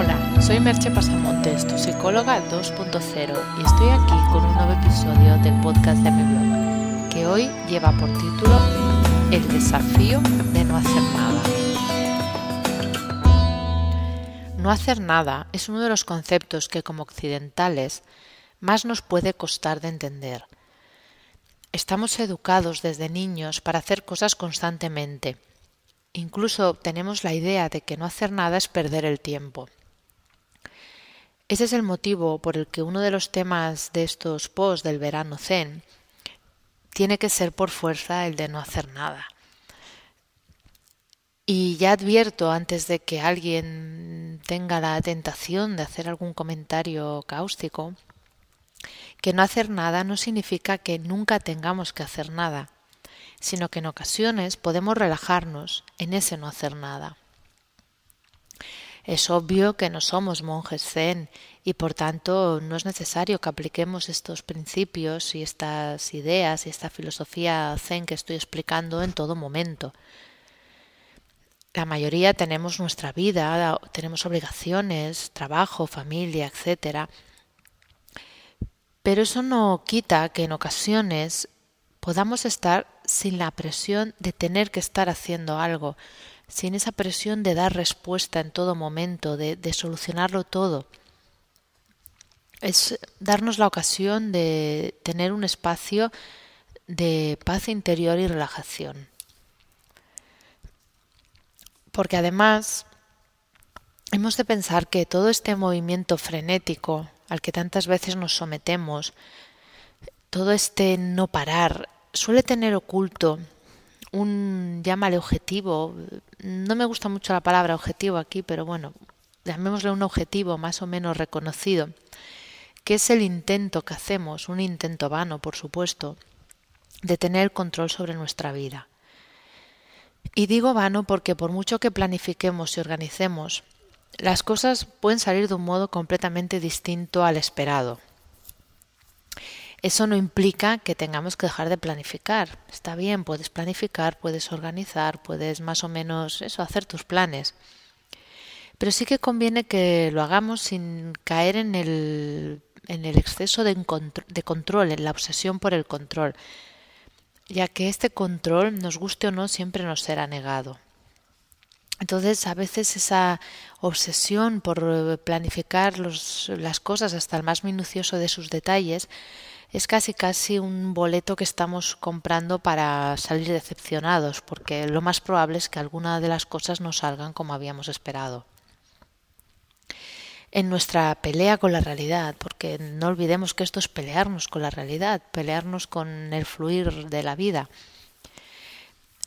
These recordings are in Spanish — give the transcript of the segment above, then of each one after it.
Hola, soy Merche Pasamontes, tu psicóloga 2.0 y estoy aquí con un nuevo episodio del podcast de mi blog, que hoy lleva por título El desafío de no hacer nada. No hacer nada es uno de los conceptos que como occidentales más nos puede costar de entender. Estamos educados desde niños para hacer cosas constantemente. Incluso tenemos la idea de que no hacer nada es perder el tiempo. Ese es el motivo por el que uno de los temas de estos posts del verano zen tiene que ser por fuerza el de no hacer nada. Y ya advierto antes de que alguien tenga la tentación de hacer algún comentario cáustico, que no hacer nada no significa que nunca tengamos que hacer nada, sino que en ocasiones podemos relajarnos en ese no hacer nada. Es obvio que no somos monjes zen y por tanto no es necesario que apliquemos estos principios y estas ideas y esta filosofía zen que estoy explicando en todo momento. La mayoría tenemos nuestra vida, tenemos obligaciones, trabajo, familia, etcétera, pero eso no quita que en ocasiones podamos estar sin la presión de tener que estar haciendo algo, sin esa presión de dar respuesta en todo momento, de, de solucionarlo todo. Es darnos la ocasión de tener un espacio de paz interior y relajación. Porque además hemos de pensar que todo este movimiento frenético al que tantas veces nos sometemos, todo este no parar, suele tener oculto un, llámale objetivo, no me gusta mucho la palabra objetivo aquí, pero bueno, llamémosle un objetivo más o menos reconocido, que es el intento que hacemos, un intento vano, por supuesto, de tener control sobre nuestra vida. Y digo vano porque por mucho que planifiquemos y organicemos, las cosas pueden salir de un modo completamente distinto al esperado. Eso no implica que tengamos que dejar de planificar. Está bien, puedes planificar, puedes organizar, puedes más o menos eso, hacer tus planes. Pero sí que conviene que lo hagamos sin caer en el, en el exceso de, de control, en la obsesión por el control, ya que este control, nos guste o no, siempre nos será negado. Entonces, a veces esa obsesión por eh, planificar los, las cosas hasta el más minucioso de sus detalles es casi casi un boleto que estamos comprando para salir decepcionados, porque lo más probable es que alguna de las cosas no salgan como habíamos esperado. En nuestra pelea con la realidad, porque no olvidemos que esto es pelearnos con la realidad, pelearnos con el fluir de la vida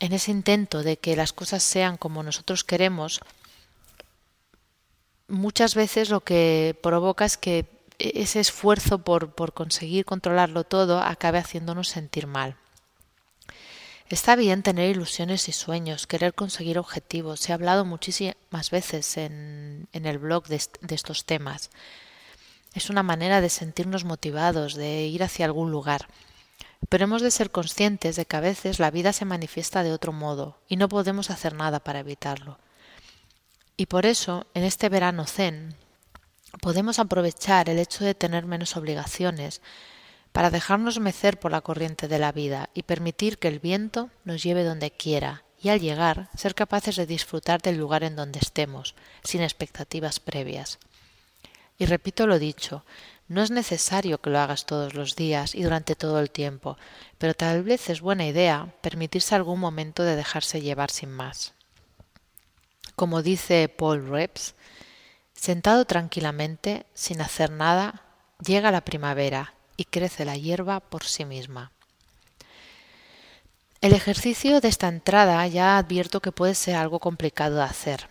en ese intento de que las cosas sean como nosotros queremos, muchas veces lo que provoca es que ese esfuerzo por, por conseguir controlarlo todo acabe haciéndonos sentir mal. Está bien tener ilusiones y sueños, querer conseguir objetivos. Se ha hablado muchísimas veces en, en el blog de, de estos temas. Es una manera de sentirnos motivados, de ir hacia algún lugar. Pero hemos de ser conscientes de que a veces la vida se manifiesta de otro modo y no podemos hacer nada para evitarlo. Y por eso, en este verano zen, podemos aprovechar el hecho de tener menos obligaciones para dejarnos mecer por la corriente de la vida y permitir que el viento nos lleve donde quiera y al llegar ser capaces de disfrutar del lugar en donde estemos, sin expectativas previas. Y repito lo dicho, no es necesario que lo hagas todos los días y durante todo el tiempo, pero tal vez es buena idea permitirse algún momento de dejarse llevar sin más. Como dice Paul Reps, sentado tranquilamente, sin hacer nada, llega la primavera y crece la hierba por sí misma. El ejercicio de esta entrada ya advierto que puede ser algo complicado de hacer,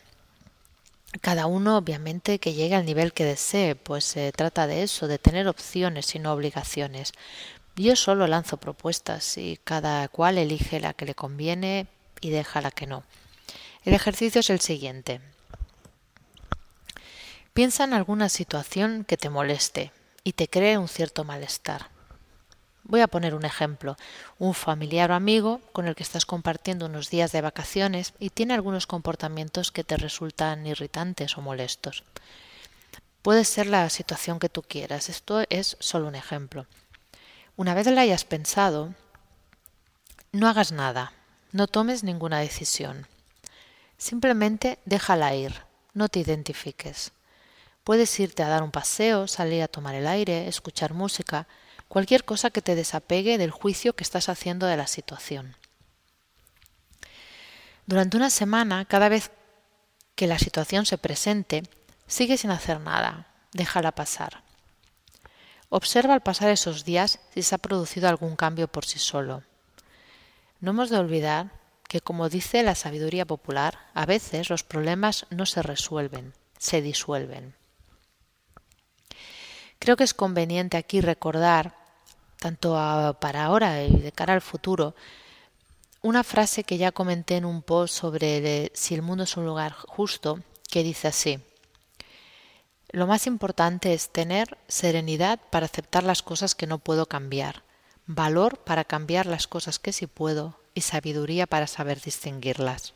cada uno obviamente que llegue al nivel que desee, pues se trata de eso, de tener opciones y no obligaciones. Yo solo lanzo propuestas y cada cual elige la que le conviene y deja la que no. El ejercicio es el siguiente. Piensa en alguna situación que te moleste y te cree un cierto malestar. Voy a poner un ejemplo. Un familiar o amigo con el que estás compartiendo unos días de vacaciones y tiene algunos comportamientos que te resultan irritantes o molestos. Puede ser la situación que tú quieras. Esto es solo un ejemplo. Una vez la hayas pensado, no hagas nada, no tomes ninguna decisión. Simplemente déjala ir, no te identifiques. Puedes irte a dar un paseo, salir a tomar el aire, escuchar música, cualquier cosa que te desapegue del juicio que estás haciendo de la situación. Durante una semana, cada vez que la situación se presente, sigue sin hacer nada, déjala pasar. Observa al pasar esos días si se ha producido algún cambio por sí solo. No hemos de olvidar que, como dice la sabiduría popular, a veces los problemas no se resuelven, se disuelven. Creo que es conveniente aquí recordar, tanto para ahora y de cara al futuro, una frase que ya comenté en un post sobre si el mundo es un lugar justo, que dice así. Lo más importante es tener serenidad para aceptar las cosas que no puedo cambiar, valor para cambiar las cosas que sí puedo y sabiduría para saber distinguirlas.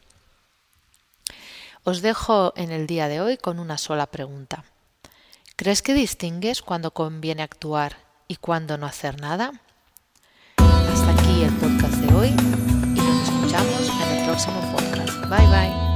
Os dejo en el día de hoy con una sola pregunta. ¿Crees que distingues cuando conviene actuar y cuando no hacer nada? Hasta aquí el podcast de hoy y nos escuchamos en el próximo podcast. Bye bye.